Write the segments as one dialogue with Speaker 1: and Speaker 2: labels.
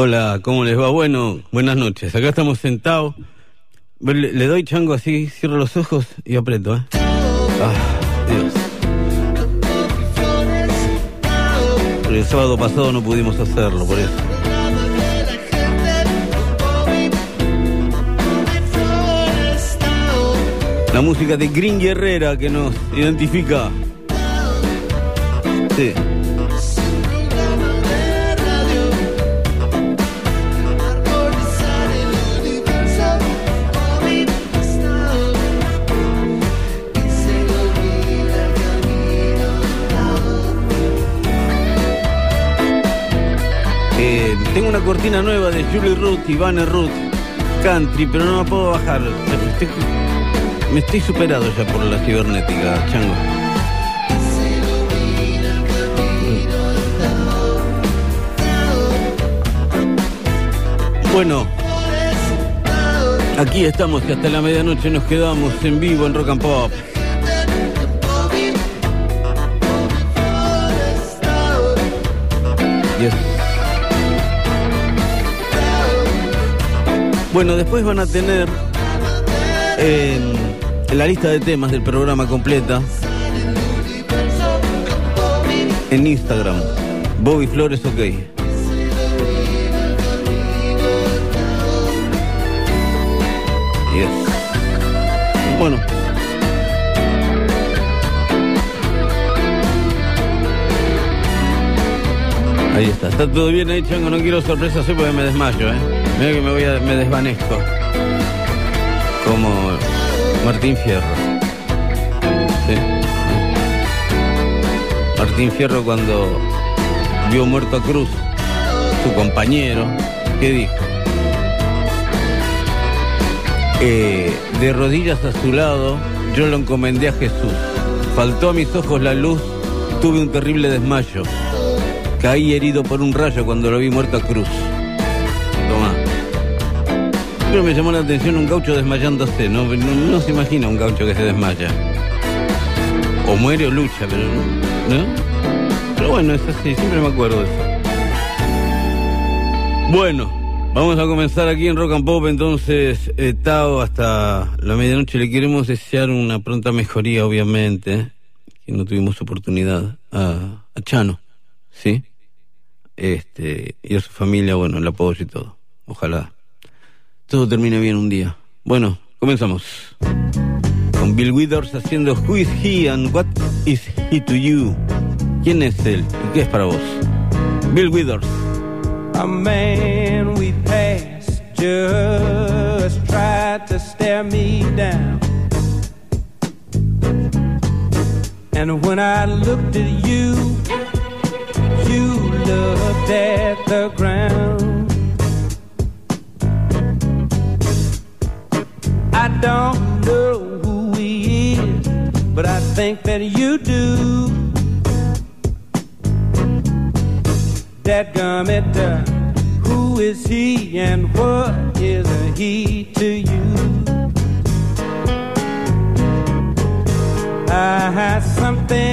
Speaker 1: Hola, ¿cómo les va? Bueno, buenas noches. Acá estamos sentados. Le, doy chango así, cierro los ojos y aprieto, ¿eh? Ah. El sábado pasado no pudimos hacerlo, por eso. La música de Green Herrera que nos identifica. Sí. Tengo una cortina nueva de Julie Ruth y Banner Ruth Country, pero no la puedo bajar. Me estoy superado ya por la cibernética, chango. Bueno, aquí estamos y hasta la medianoche nos quedamos en vivo en Rock and Pop. Yes. Bueno, después van a tener eh, la lista de temas del programa completa en Instagram. Bobby Flores OK. Yes. Bueno. Ahí está. Está todo bien ahí, Chango. No quiero sorpresas, eh, porque me desmayo, ¿eh? Mira que me voy a, me desvanezco. Como Martín Fierro. Martín Fierro cuando vio muerto a Cruz, su compañero, ¿qué dijo? Eh, de rodillas a su lado, yo lo encomendé a Jesús. Faltó a mis ojos la luz, tuve un terrible desmayo. Caí herido por un rayo cuando lo vi muerto a Cruz. Pero me llamó la atención un gaucho desmayándose. No, no, se imagina un gaucho que se desmaya. O muere o lucha, pero no. ¿no? Pero bueno, es así, siempre me acuerdo de eso. Bueno, vamos a comenzar aquí en Rock and Pop. Entonces, eh, Tao, hasta la medianoche le queremos desear una pronta mejoría, obviamente. Que no tuvimos oportunidad. A, a Chano, ¿sí? Este, y a su familia, bueno, el apoyo y todo. Ojalá todo termine bien un día. Bueno, comenzamos. Con Bill Withers haciendo Who is he and what is he to you? ¿Quién es él y qué es para vos? Bill Withers.
Speaker 2: A man we passed just tried to stare me down. And when I looked at you, you looked at the ground. I don't know who he is, but I think that you do. That gummit, uh, who is he and what is he to you? I have something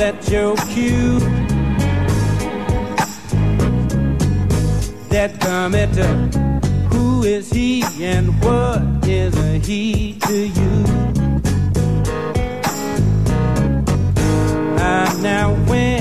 Speaker 2: that your cue? That commenter, who is he and what is a he to you? Ah, now when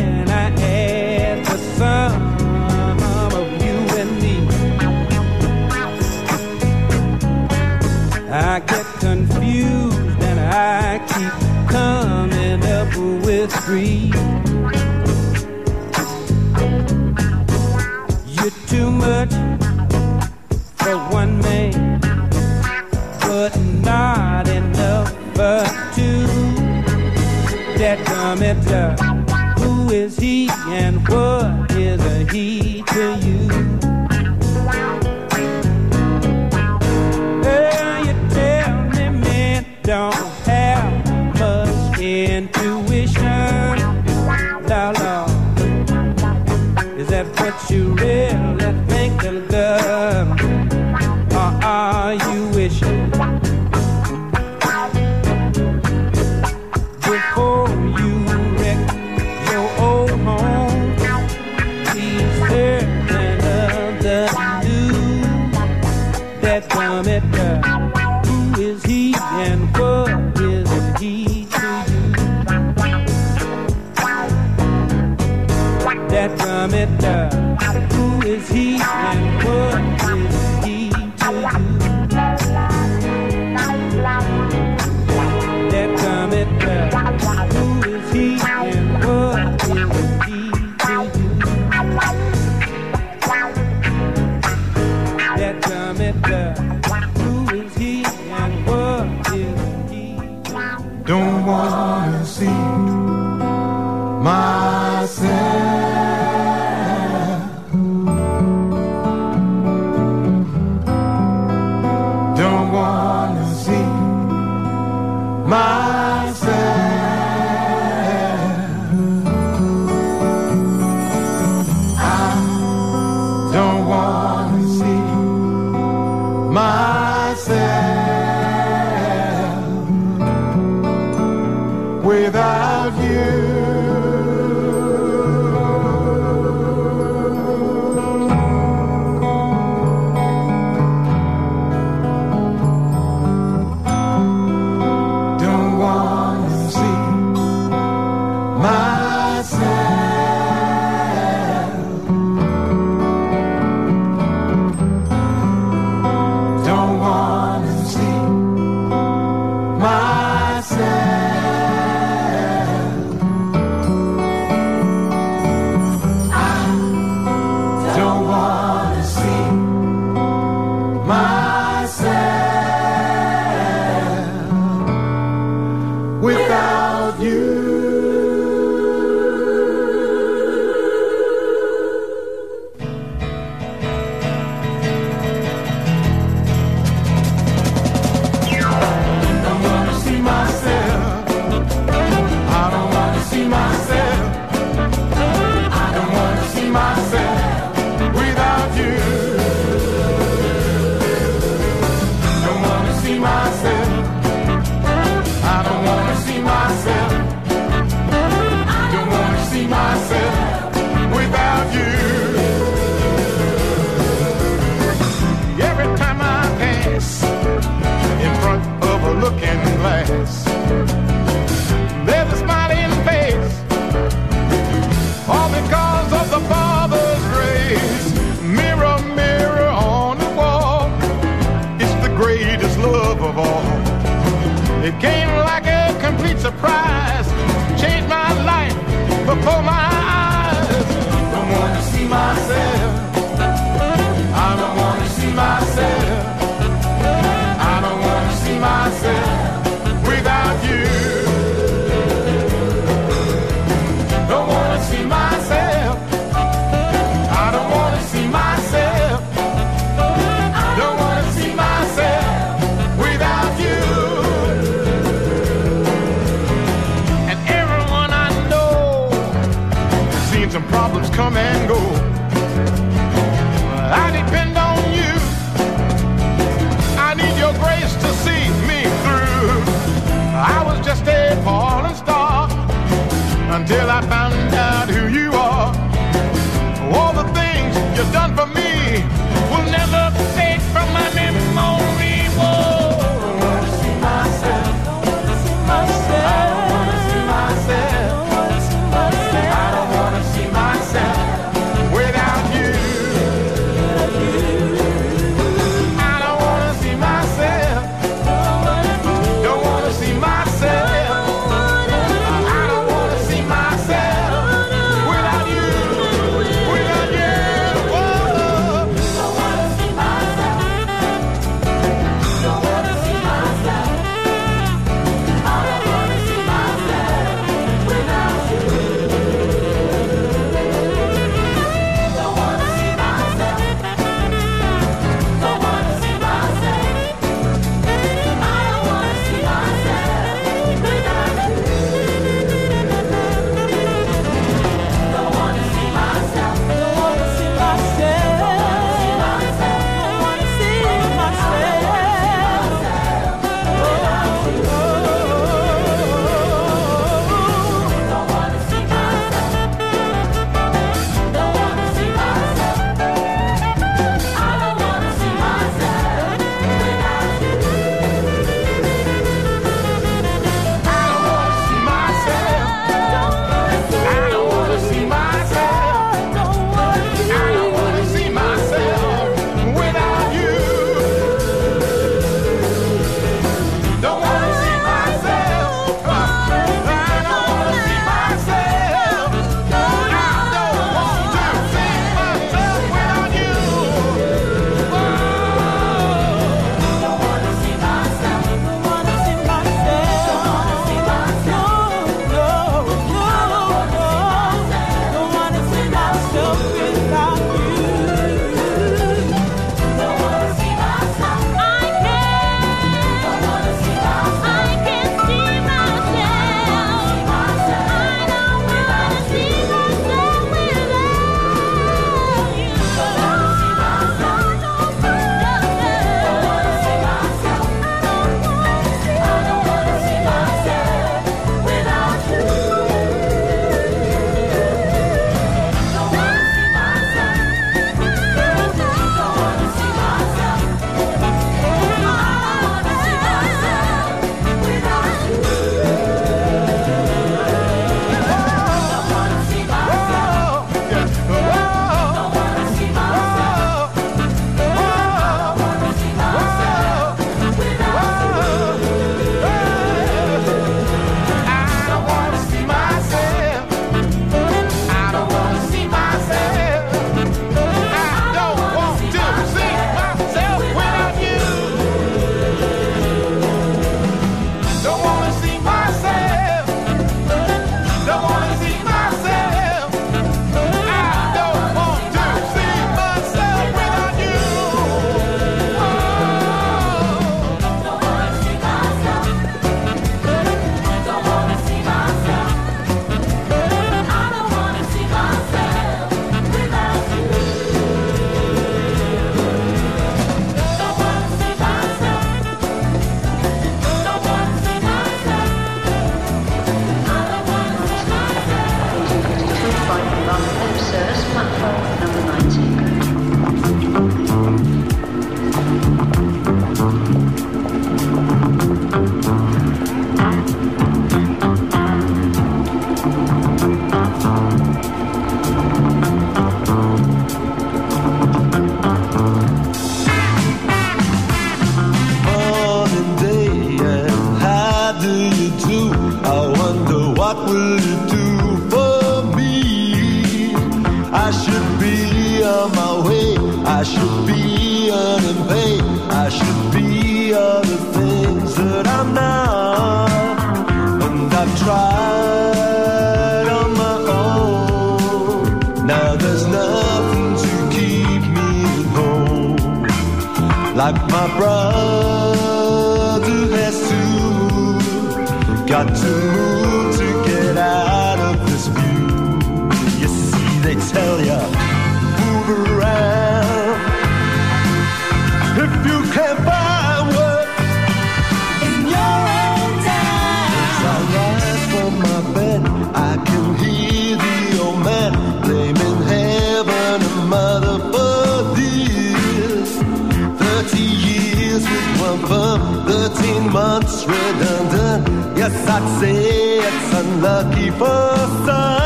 Speaker 2: keep us up.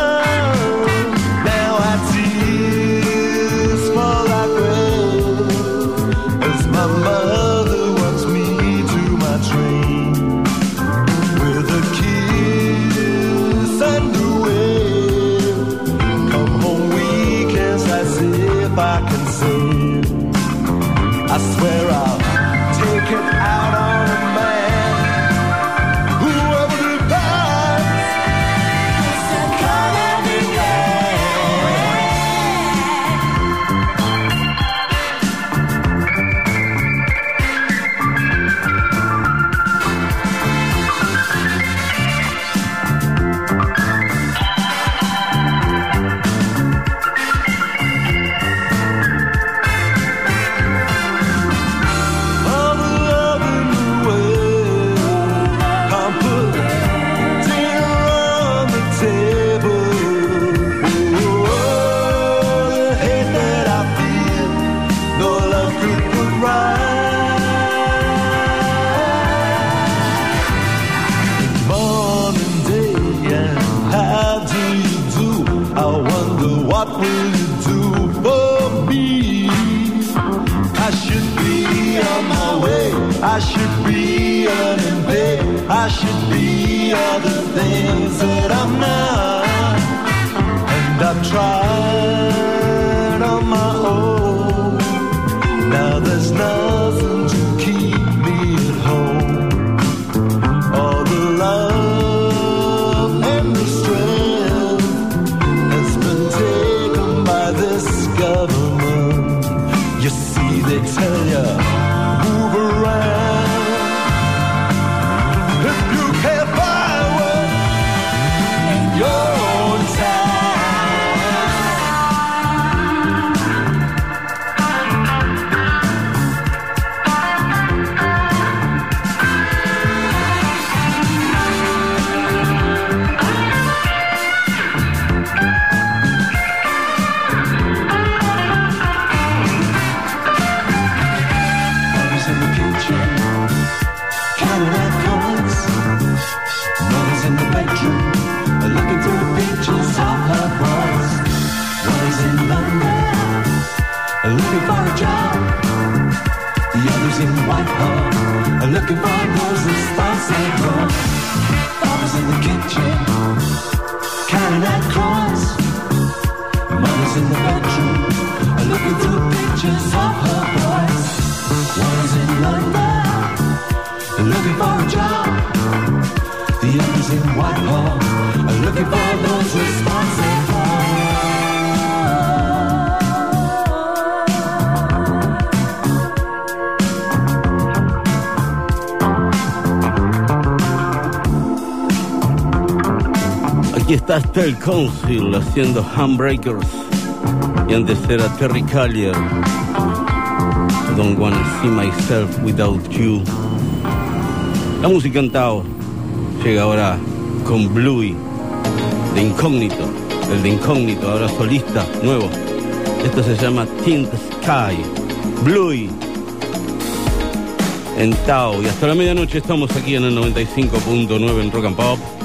Speaker 2: that
Speaker 3: I'm not.
Speaker 1: está Steel Council haciendo Handbreakers. Y antes era Terry Callier. I don't wanna see myself without you. La música en Tao llega ahora con Bluey de incógnito. El de incógnito, ahora solista, nuevo. Esto se llama Tint Sky. Bluey en Tao. Y hasta la medianoche estamos aquí en el 95.9 en Rock and Pop.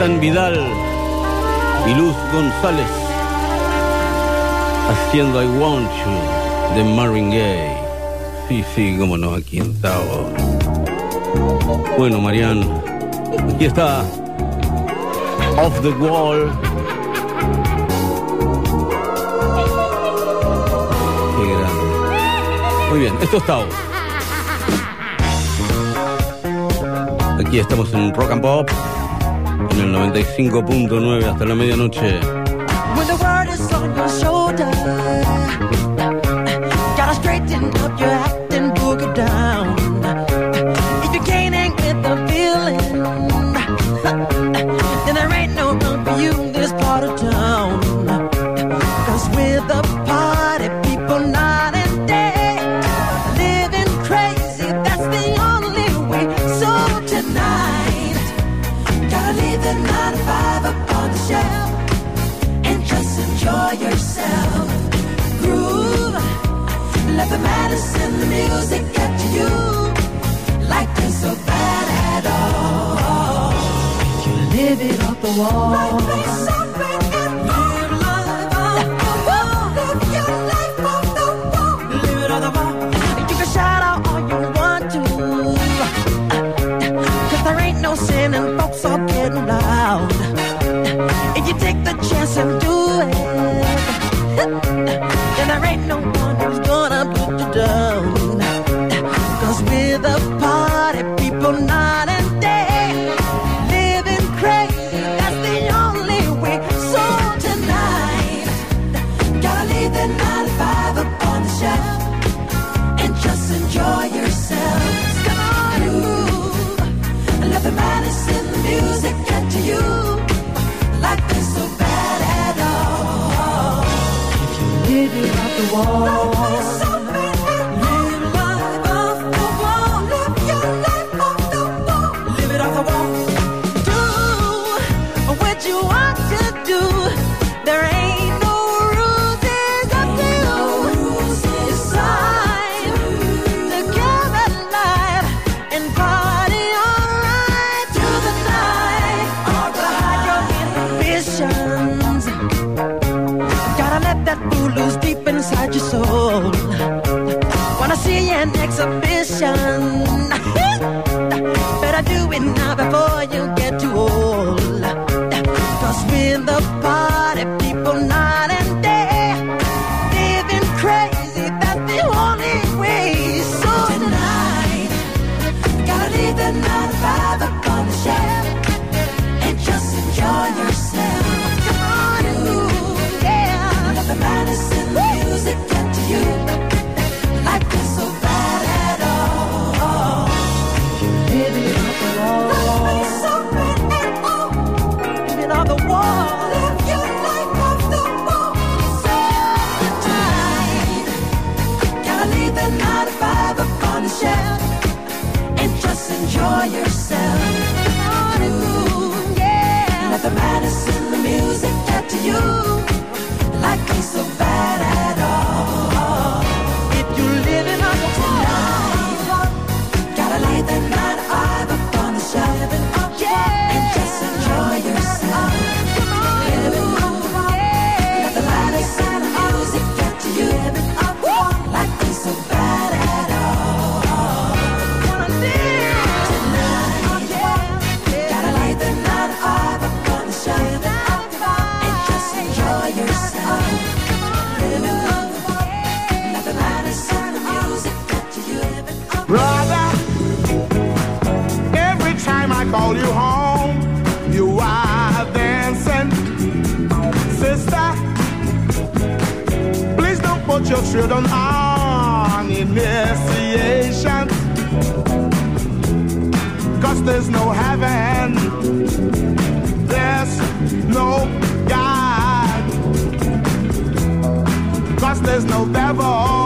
Speaker 1: Jonathan Vidal y Luz González haciendo I Want You de Marvin Gaye. Sí, sí, cómo no, aquí estaba. Bueno, Marian, aquí está Off the Wall. Qué grande. Muy bien, esto es Tao. Aquí estamos en Rock and Pop en el 95.9 hasta la medianoche.
Speaker 4: someone who's gonna Children on on
Speaker 5: initiation. Cause there's no heaven, there's no God. Cause there's no devil.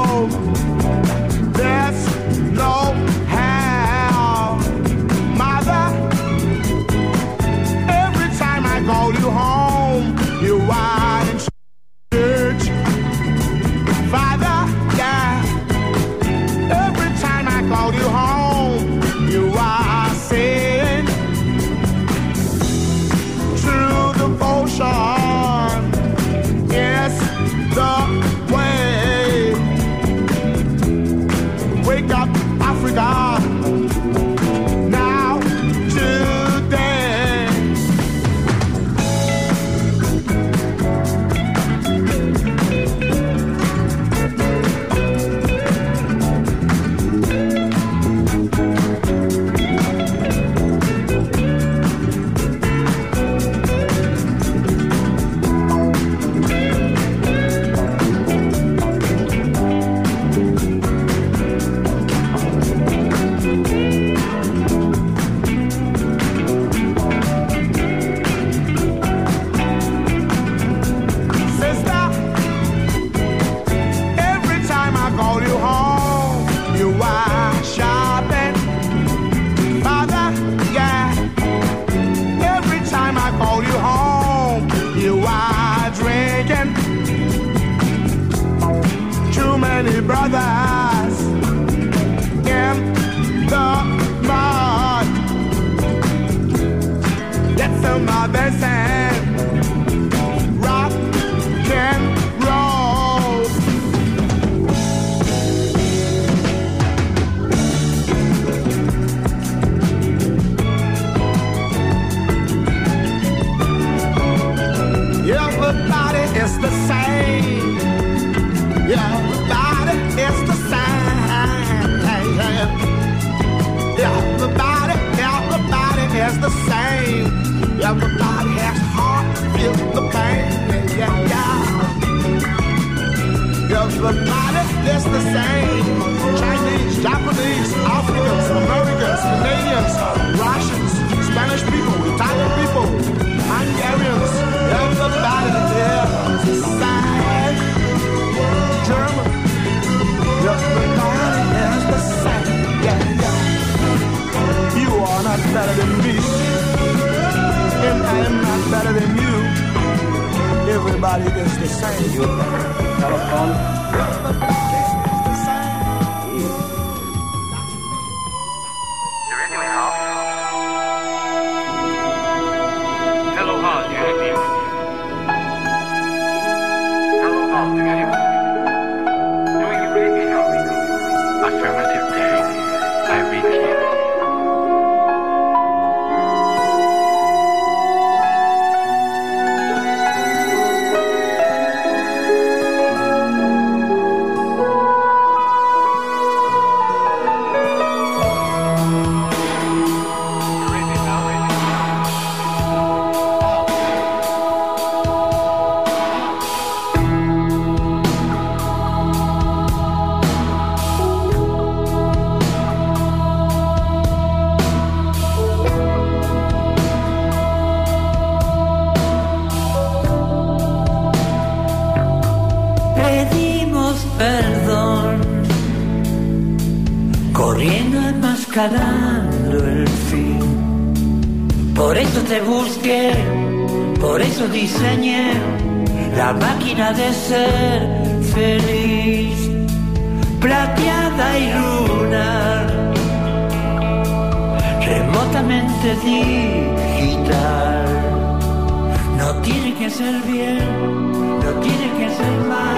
Speaker 6: Que ser bien, no tiene que ser mal,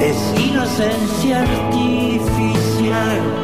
Speaker 6: es inocencia artificial.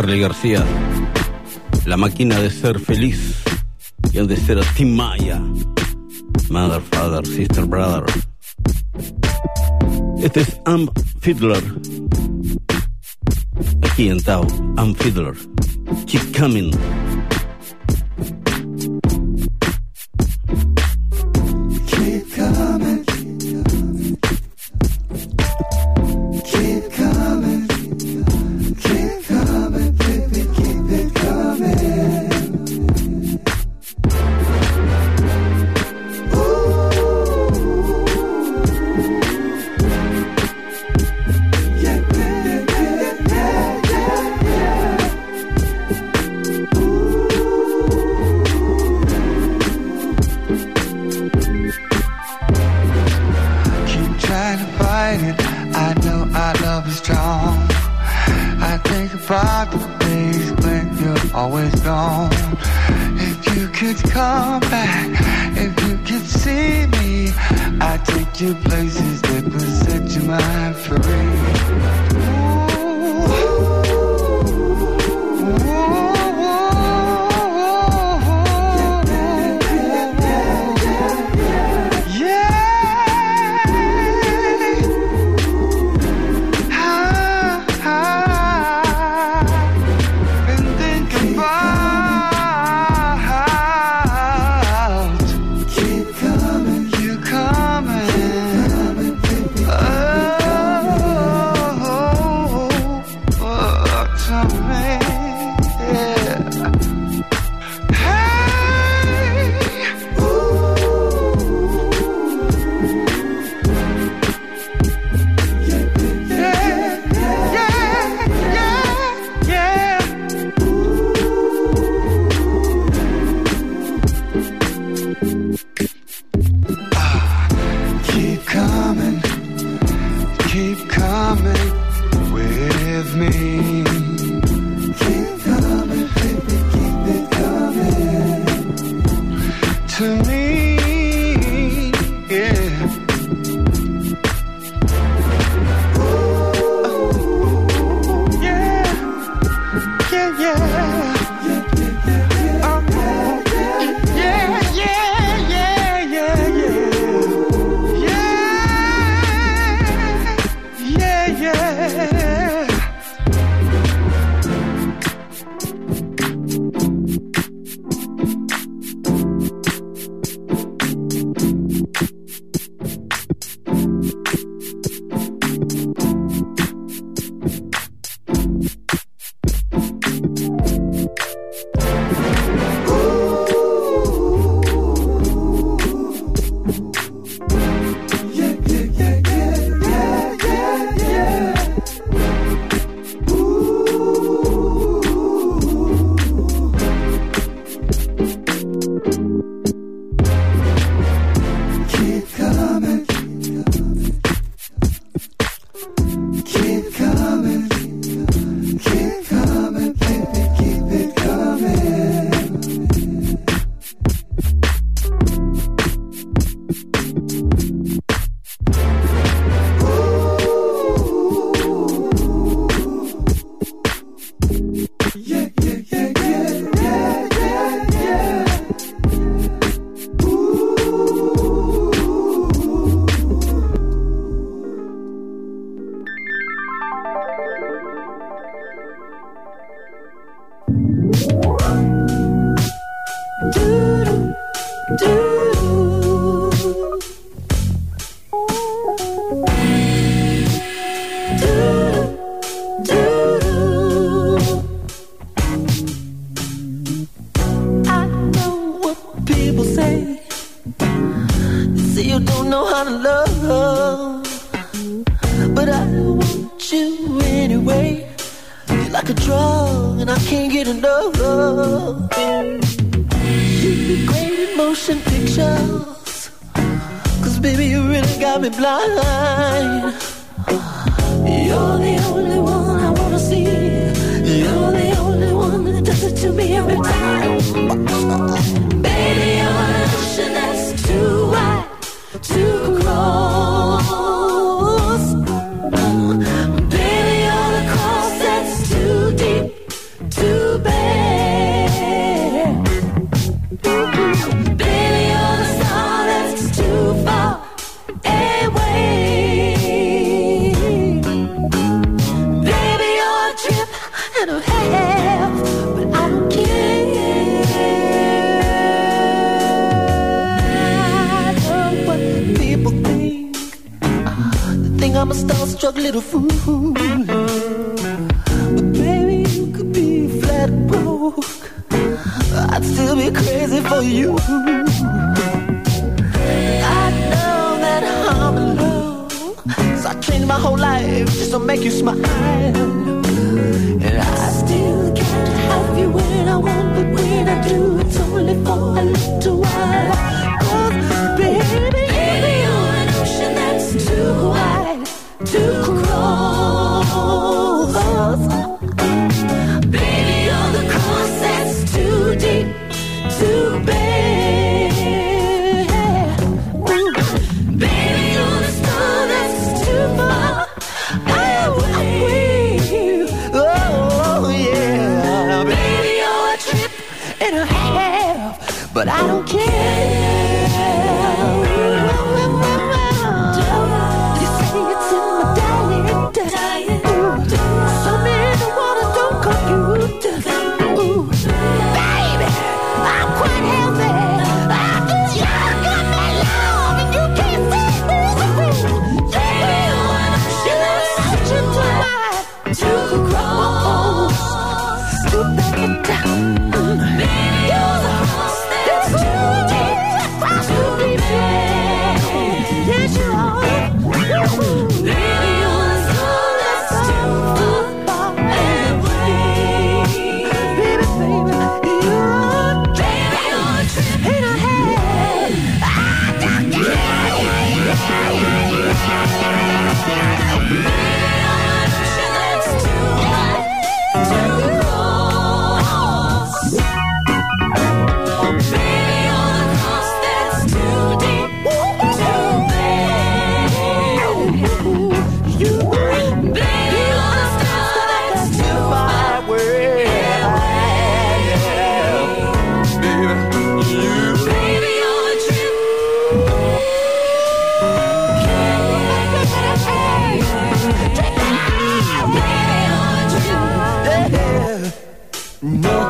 Speaker 1: Charlie García, la máquina de ser feliz y de ser a Tim Maya, Mother, Father, Sister, Brother. Este es Am Fiddler. Aquí en Tao, Am Fiddler. Keep coming.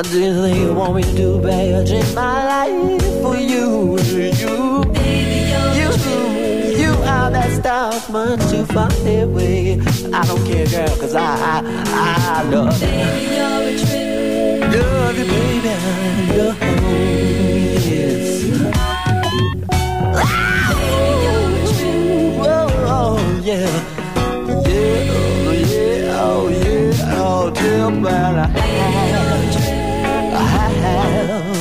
Speaker 4: I didn't think you want me to do bad in my life for you, you. Baby, you're you, you are that star much too far away. I don't care, girl, cause I, I, I love you. Baby, you're a trip. Love you, baby, I love you, yes. Oh, oh, yeah. Yeah, oh, yeah, oh, yeah, oh, tell me I have,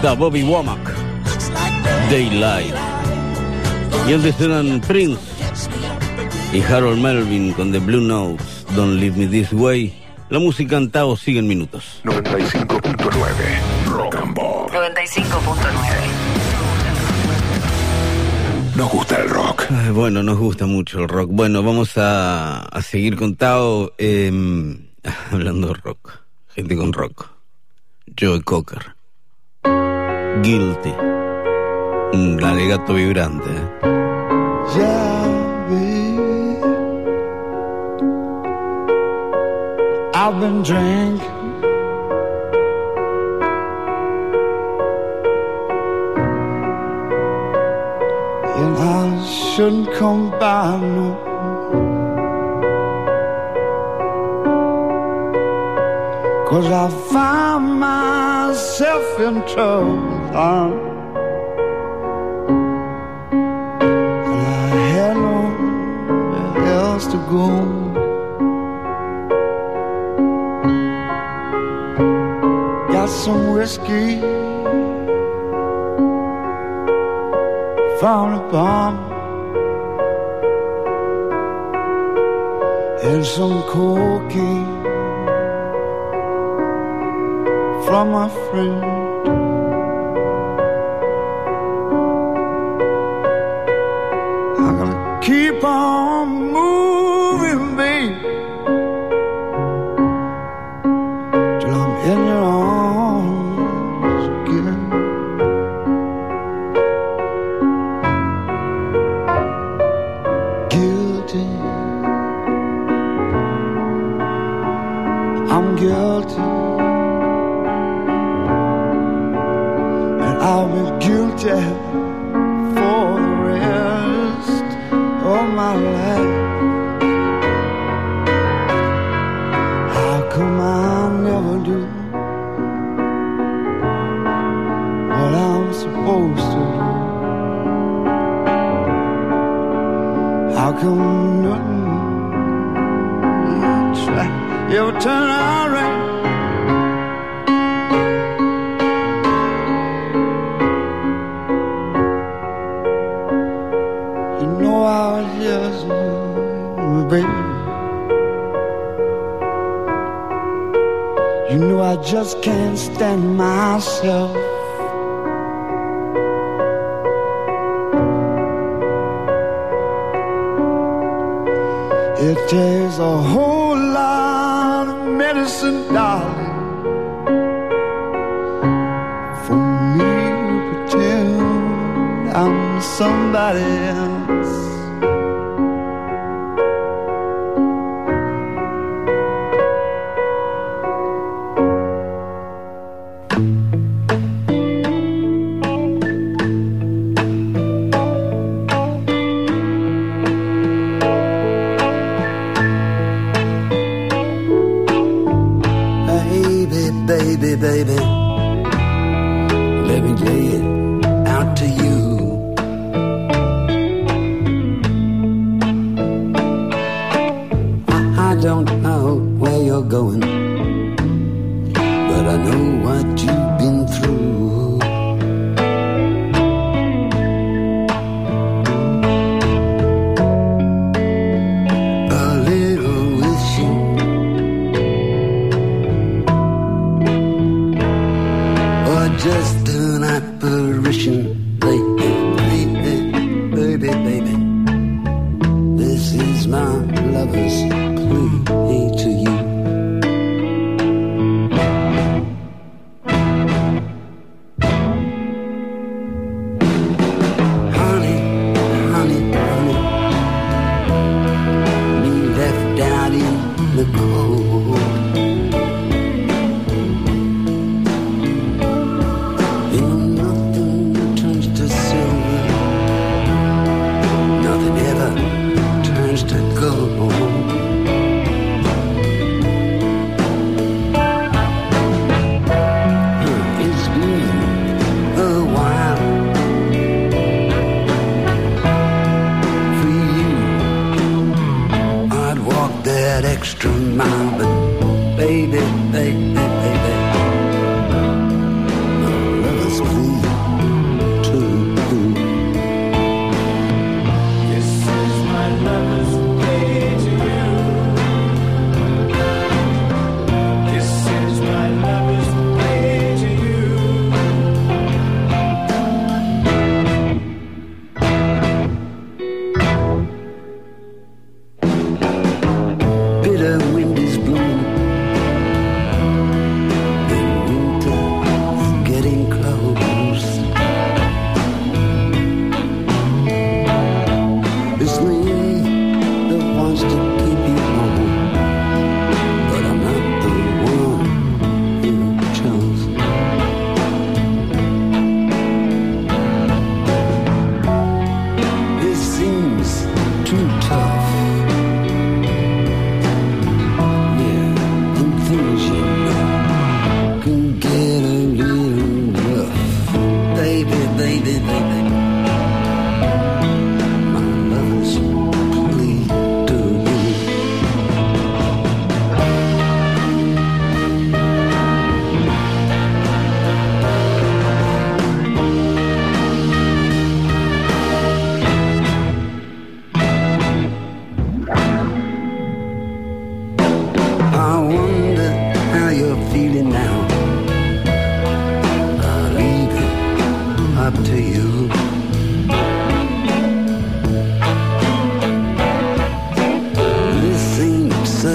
Speaker 1: Bobby Womack, Daylight. Y antes eran Prince y Harold Melvin con The Blue Notes, Don't Leave Me This Way. La música en Tao sigue en minutos.
Speaker 7: 95.9 Rock and Pop.
Speaker 8: 95.9.
Speaker 7: Nos gusta el rock.
Speaker 1: Ay, Bueno, nos gusta mucho el rock. Bueno, vamos a, a seguir con Tao em, hablando de rock. Gente con rock. Joe Cocker. Guilty. Un alegato vibrante. ¿eh?
Speaker 9: Yeah, baby. I've been drinking. And I shouldn't come by no Cause I find myself in trouble. Um, and I had nowhere else to go. Got some whiskey. Found a bomb. And some cocaine from my friend. Oh. I'm somebody else.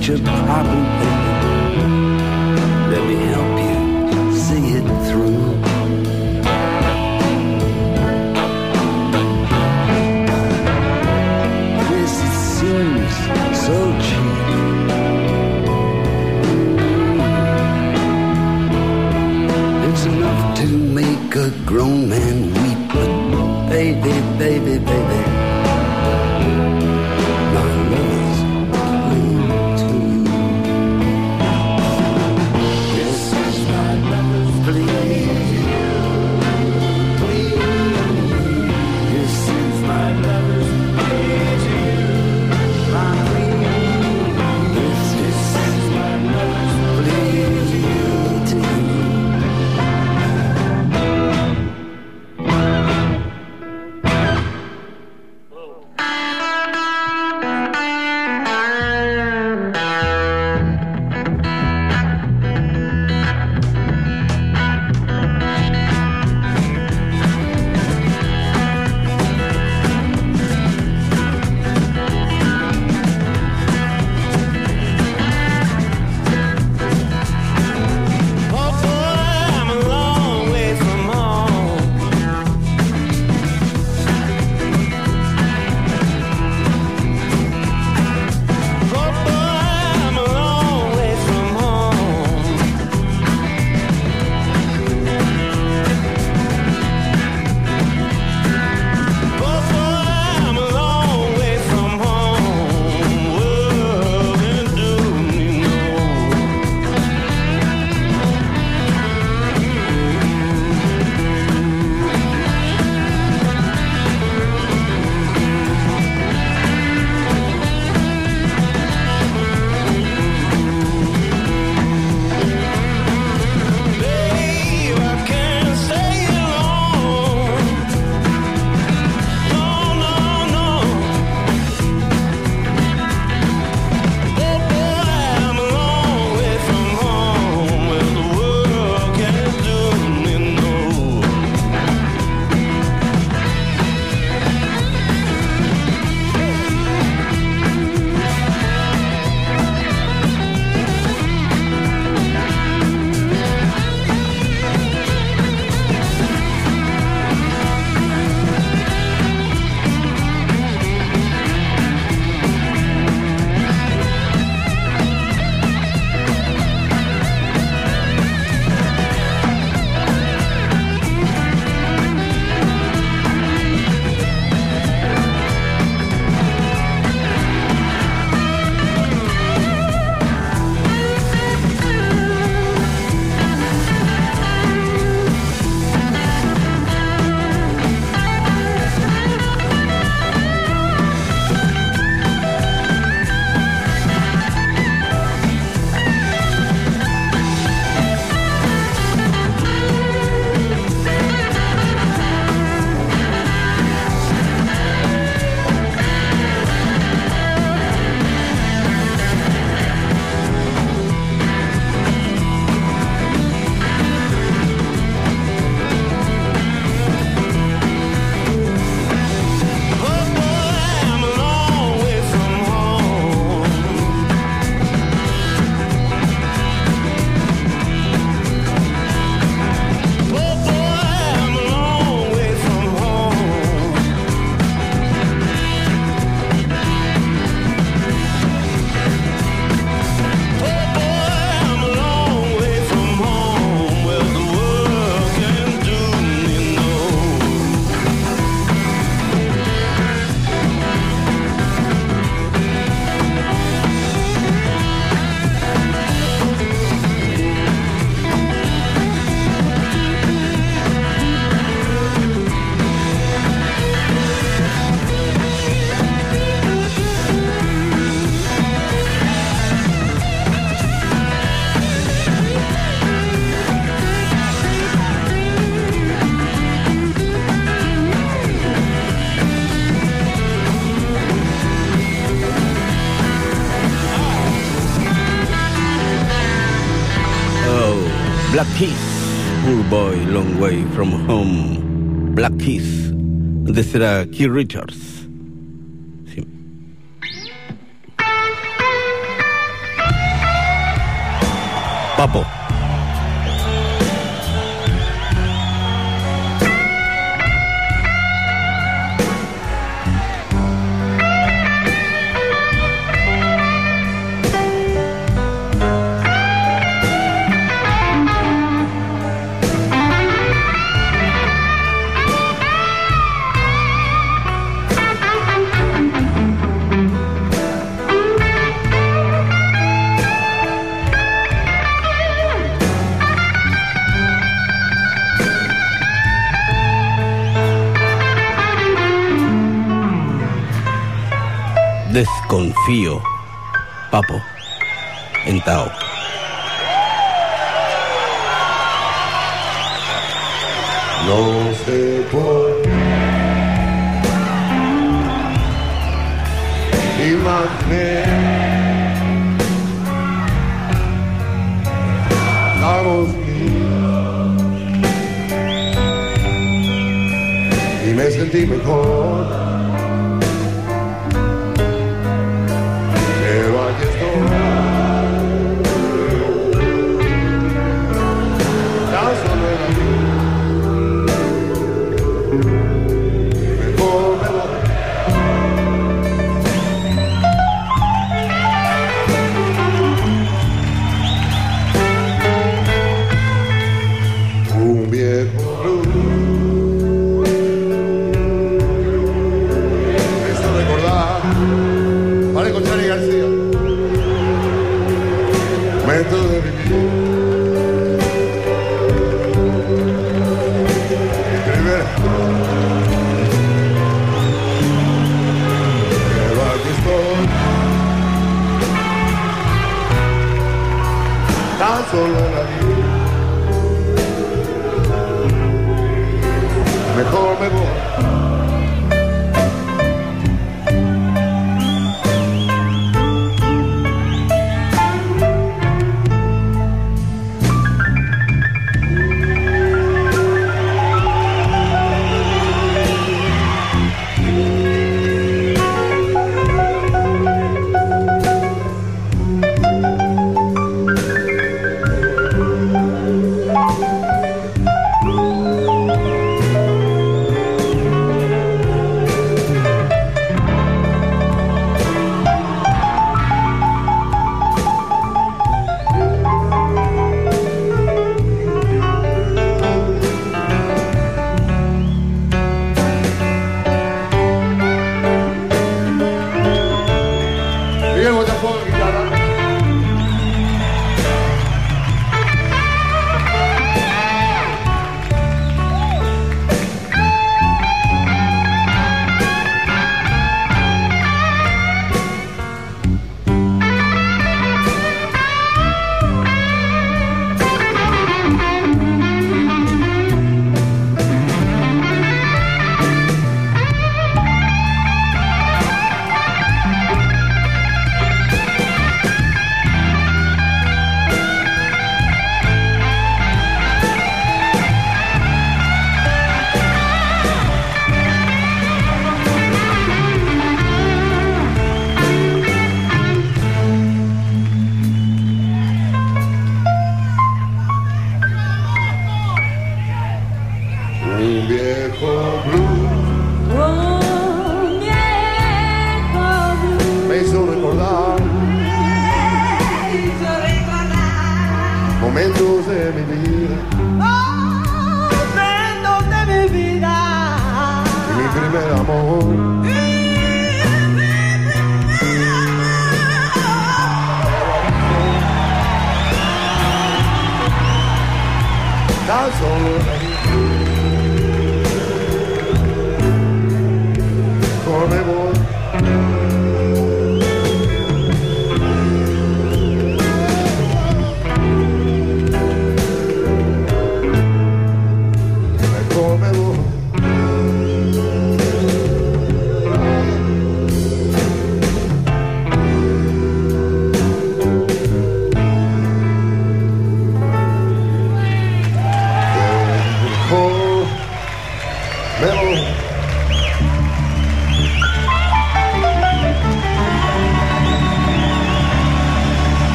Speaker 10: such a
Speaker 11: problem, baby. Let me help you see it through. This seems so cheap. It's enough to make a grown man weep, but baby, baby.
Speaker 1: Antes era Keith Richards.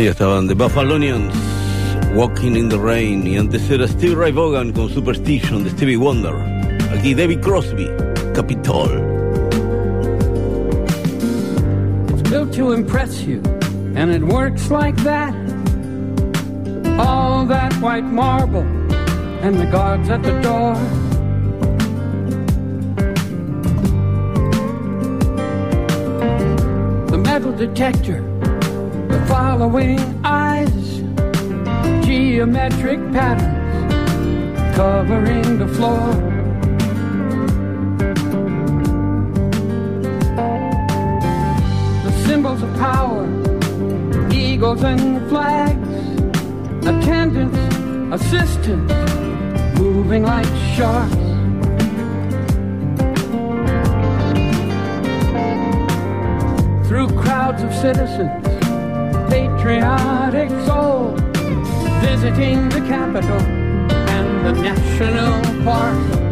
Speaker 1: Ahí estaban The Buffalonians, Walking in the Rain. Y antes era Steve Ray Vaughan con Superstition de Stevie Wonder. Aquí David Crosby, Capitol.
Speaker 2: It's built to impress you, and it works like that. All that white marble, and the guards at the door. The metal detector, following eyes, geometric patterns covering the floor. The symbols of power, eagles and flags, attendants, assistants, moving like sharks. Through crowds of citizens, patriotic soul, visiting the Capitol and the National Park.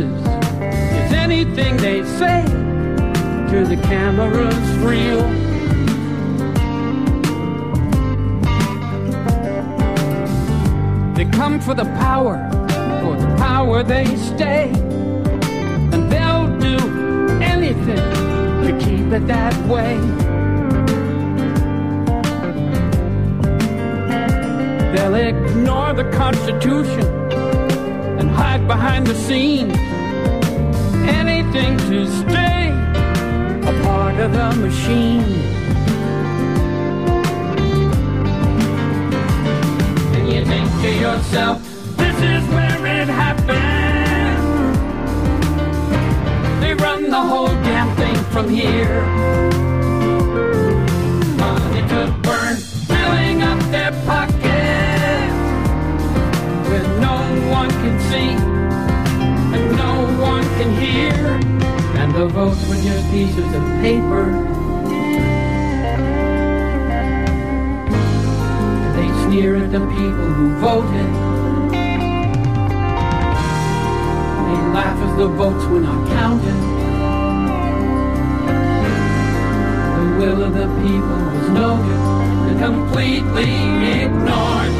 Speaker 2: Faces, is anything they say to the cameras real? They come for the power, for the power they stay, and they'll do anything to keep it that way. They'll ignore the Constitution and hide behind the scenes. Anything to stay a part of the machine. And you think to yourself, this is where it happened. They run the whole damn thing from here. Votes were just pieces of paper. And they sneer at the people who voted. They laugh as the votes were not counted. The will of the people was noted and completely ignored.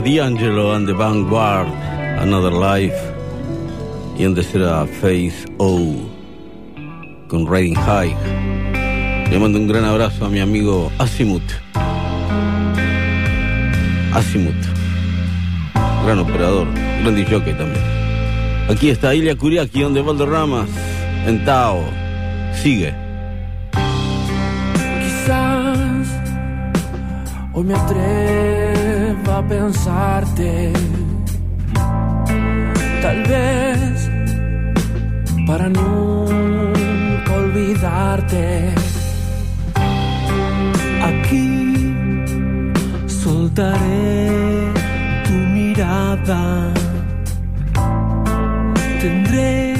Speaker 1: D'Angelo and the Vanguard, Another Life. Y antes era Face O con Riding High. Le mando un gran abrazo a mi amigo Asimut. Asimut. Gran operador, gran DJ también. Aquí está Ilia Kuriaki, donde Valderramas, en Tao. Sigue.
Speaker 6: Quizás hoy me atreva a pensarte. Tal vez para nunca olvidarte. Aquí soltaré tu mirada. Tendré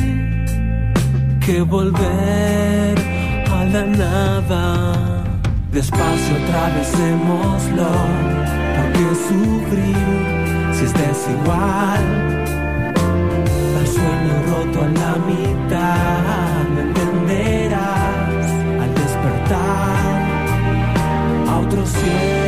Speaker 6: que volver a la nada. Despacio atravesémoslo, porque sufrir si es desigual. Al sueño roto a la mitad, me entenderás al despertar a otro cielo.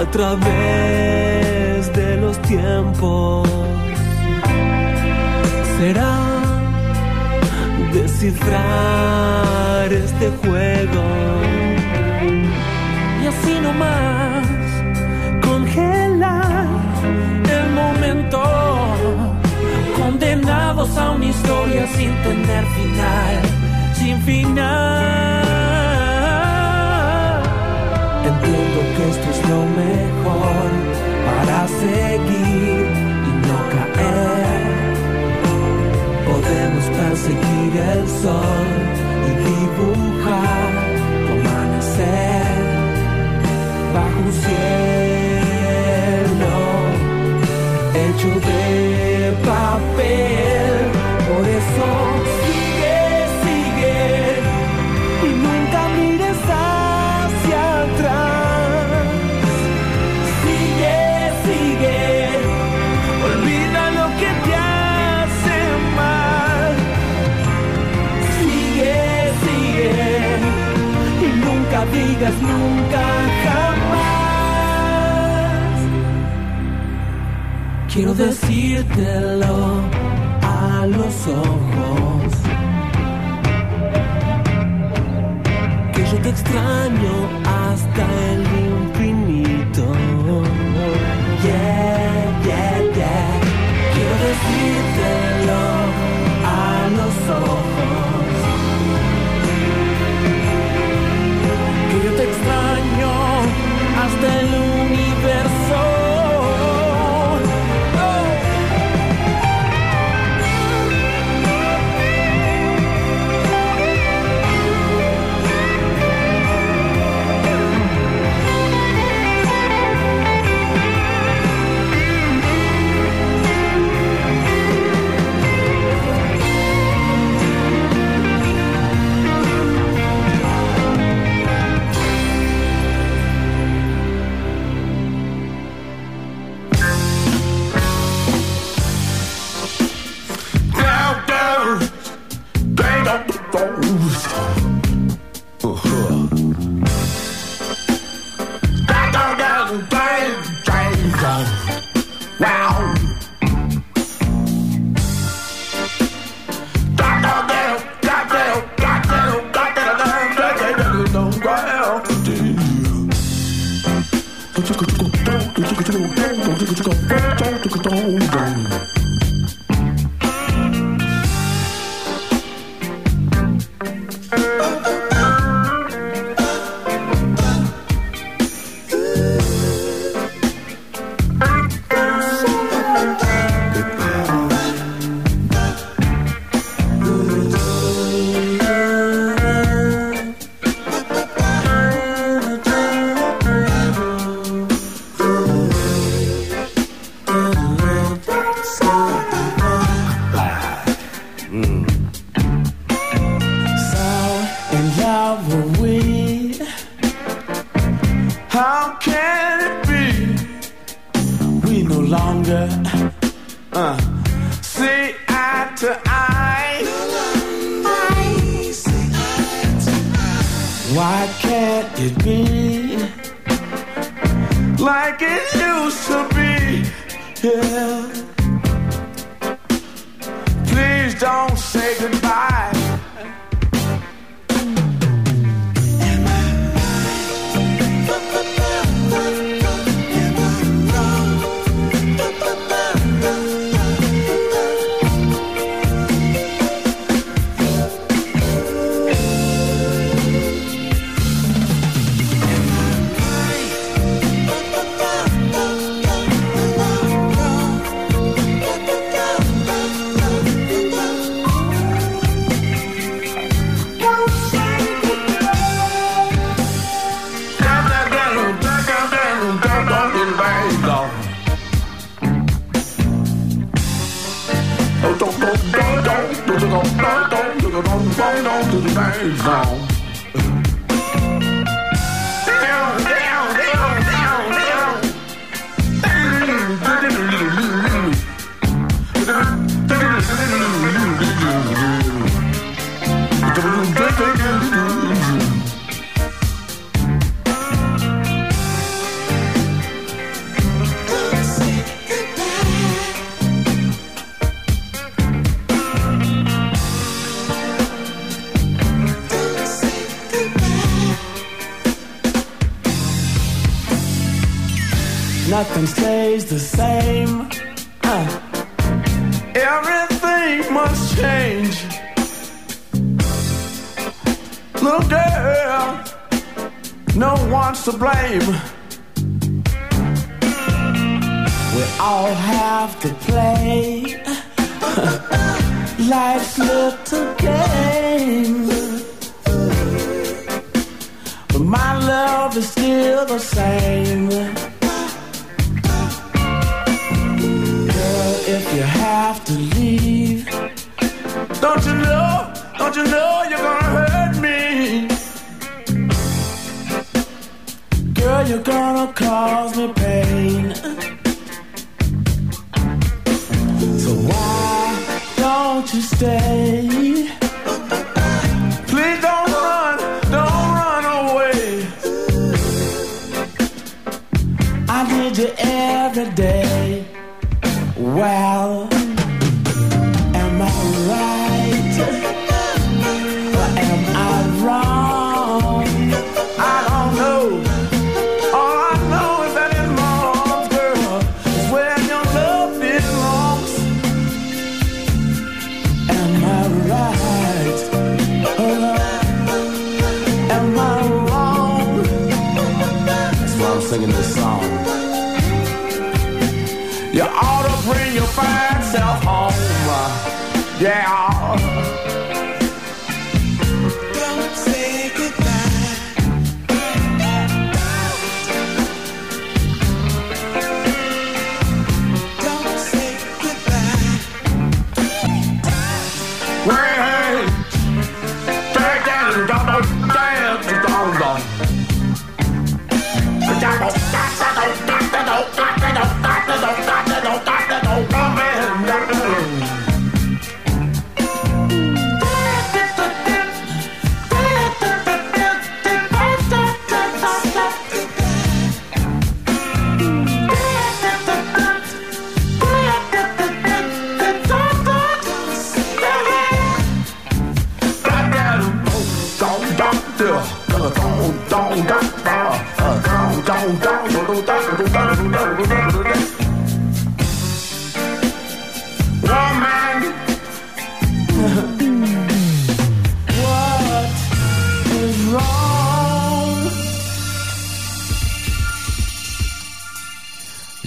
Speaker 6: A través de los tiempos. Será descifrar este juego. Y así nomás congelar el momento condenados a una historia sin tener final sin final para seguir y no caer. Podemos perseguir el sol y dibujar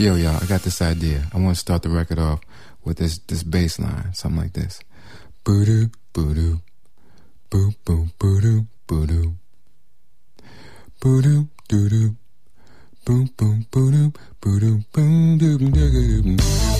Speaker 6: yo,
Speaker 9: y'all, I got this idea. I want to start the record off with this this bass line, something like this. Boo doo, boo doo, boo boo, boo doo, boo doo, boo doo, doo doo, boom boom, boo doo, boo doo, boom doo doo.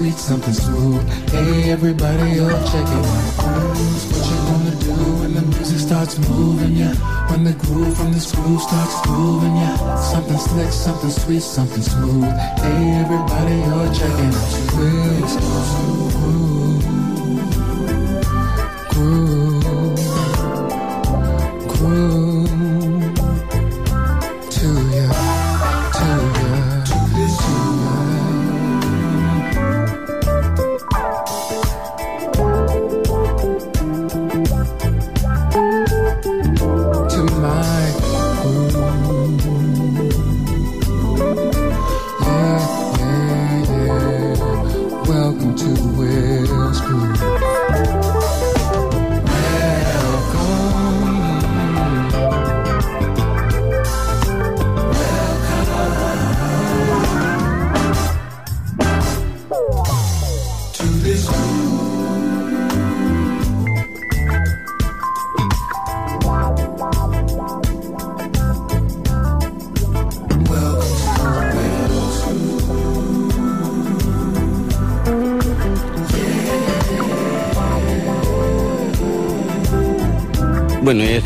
Speaker 9: Sweet, something smooth. Hey, everybody, yo, check it out. What you gonna do when the music starts moving, yeah? When the groove from this groove starts grooving, yeah? Something slick, something sweet, something smooth. Hey, everybody, yo, check it out. Groove, groove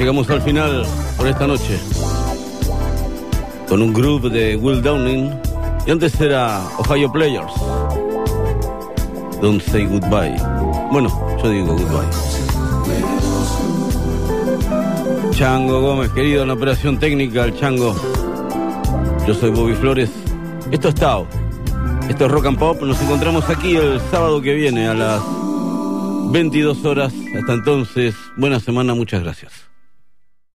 Speaker 1: llegamos al final por esta noche. Con un grupo de Will Downing. Y antes era Ohio Players. Don't say goodbye. Bueno, yo digo goodbye. Chango Gómez, querido, en la operación técnica, el Chango. Yo soy Bobby Flores. Esto es Tao. Esto es Rock and Pop. Nos encontramos aquí el sábado que viene a las 22 horas. Hasta entonces, buena semana, muchas gracias.